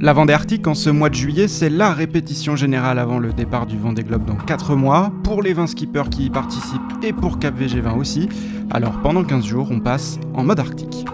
La Vendée Arctique en ce mois de juillet, c'est la répétition générale avant le départ du Vendée Globe dans 4 mois, pour les 20 skippers qui y participent et pour Cap VG20 aussi. Alors pendant 15 jours, on passe en mode arctique.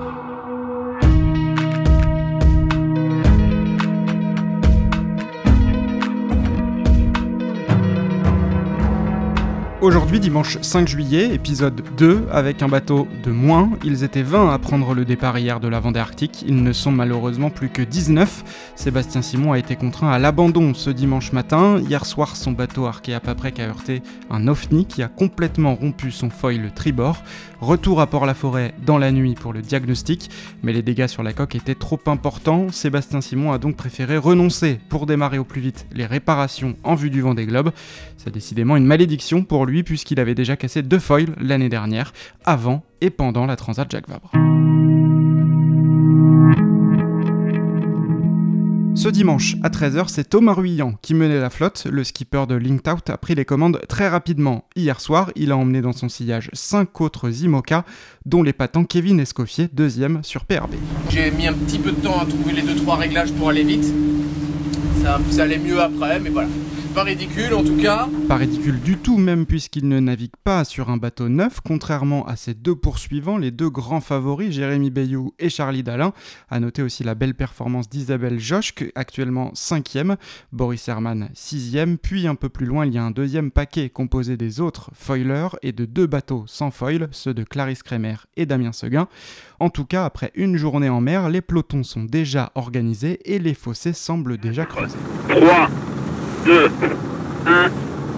Aujourd'hui, dimanche 5 juillet, épisode 2, avec un bateau de moins. Ils étaient 20 à prendre le départ hier de la Vendée Arctique. Ils ne sont malheureusement plus que 19. Sébastien Simon a été contraint à l'abandon ce dimanche matin. Hier soir, son bateau à Paprec a heurté un OFNI qui a complètement rompu son foil tribord. Retour à Port-la-Forêt dans la nuit pour le diagnostic, mais les dégâts sur la coque étaient trop importants. Sébastien Simon a donc préféré renoncer pour démarrer au plus vite les réparations en vue du Vendée Globe. C'est décidément une malédiction pour lui puisqu'il avait déjà cassé deux foils l'année dernière, avant et pendant la Transat Jacques Vabre. Ce dimanche à 13h, c'est Thomas Ruyant qui menait la flotte. Le skipper de Linked Out a pris les commandes très rapidement. Hier soir, il a emmené dans son sillage 5 autres IMOCA, dont les patents Kevin Escoffier, deuxième sur PRB. J'ai mis un petit peu de temps à trouver les 2-3 réglages pour aller vite. Ça allait mieux après, mais voilà. Pas ridicule en tout cas. Pas ridicule du tout même puisqu'il ne navigue pas sur un bateau neuf, contrairement à ses deux poursuivants, les deux grands favoris, Jérémy Bayou et Charlie Dalin. A noter aussi la belle performance d'Isabelle Joschke, actuellement 5ème, Boris Herman 6ème, puis un peu plus loin il y a un deuxième paquet composé des autres foilers et de deux bateaux sans foil, ceux de Clarisse Kremer et Damien Seguin. En tout cas, après une journée en mer, les pelotons sont déjà organisés et les fossés semblent déjà creusés. 2, 1,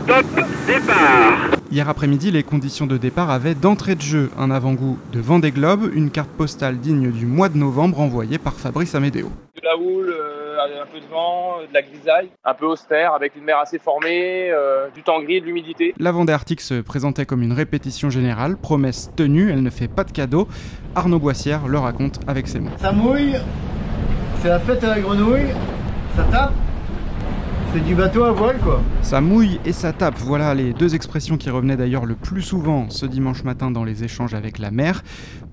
top, départ Hier après-midi, les conditions de départ avaient d'entrée de jeu un avant-goût de Vendée Globe, une carte postale digne du mois de novembre envoyée par Fabrice Amédéo. De la houle, euh, un peu de vent, de la grisaille, un peu austère, avec une mer assez formée, euh, du temps gris et de l'humidité. La Vendée Arctique se présentait comme une répétition générale, promesse tenue, elle ne fait pas de cadeau. Arnaud Boissière le raconte avec ses mots. Ça mouille, c'est la fête à la grenouille, ça tape, c'est du bateau à voile quoi. Ça mouille et ça tape, voilà les deux expressions qui revenaient d'ailleurs le plus souvent ce dimanche matin dans les échanges avec la mer.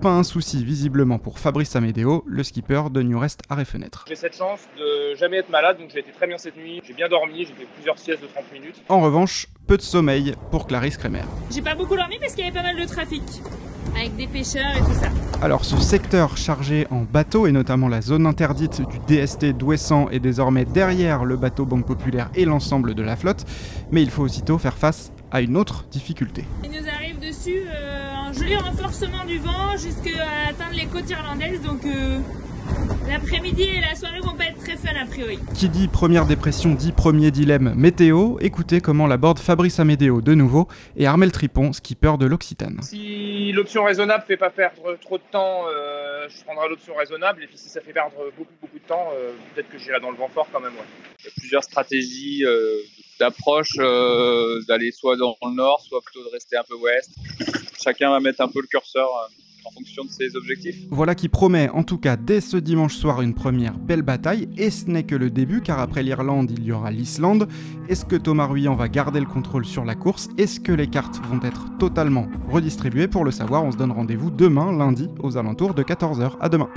Pas un souci visiblement pour Fabrice Amédéo, le skipper de New Rest Arrêt Fenêtre. J'ai cette chance de jamais être malade, donc j'ai été très bien cette nuit. J'ai bien dormi, j'ai fait plusieurs siestes de 30 minutes. En revanche, peu de sommeil pour Clarisse Kremer. J'ai pas beaucoup dormi parce qu'il y avait pas mal de trafic, avec des pêcheurs et tout ça. Alors ce secteur chargé en bateau et notamment la zone interdite du DST d'Ouessant est désormais derrière le bateau Banque Populaire et l'ensemble de la flotte, mais il faut aussitôt faire face à une autre difficulté. Il nous arrive dessus euh, un joli renforcement du vent jusqu'à atteindre les côtes irlandaises, donc euh, l'après-midi et la soirée vont pas être très fun a priori. Qui dit première dépression dit premier dilemme météo, écoutez comment l'aborde Fabrice Amédéo de nouveau et Armel Tripon, skipper de l'Occitane. Si l'option raisonnable fait pas perdre trop de temps, euh, je prendrai l'option raisonnable. Et puis si ça fait perdre beaucoup beaucoup de temps, euh, peut-être que j'irai dans le vent fort quand même. Ouais. Il y a plusieurs stratégies euh, d'approche, euh, d'aller soit dans le nord, soit plutôt de rester un peu ouest. Chacun va mettre un peu le curseur euh, fonction de ses objectifs. Voilà qui promet en tout cas dès ce dimanche soir une première belle bataille, et ce n'est que le début car après l'Irlande il y aura l'Islande. Est-ce que Thomas Ruyant va garder le contrôle sur la course? Est-ce que les cartes vont être totalement redistribuées? Pour le savoir, on se donne rendez-vous demain lundi aux alentours de 14h. À demain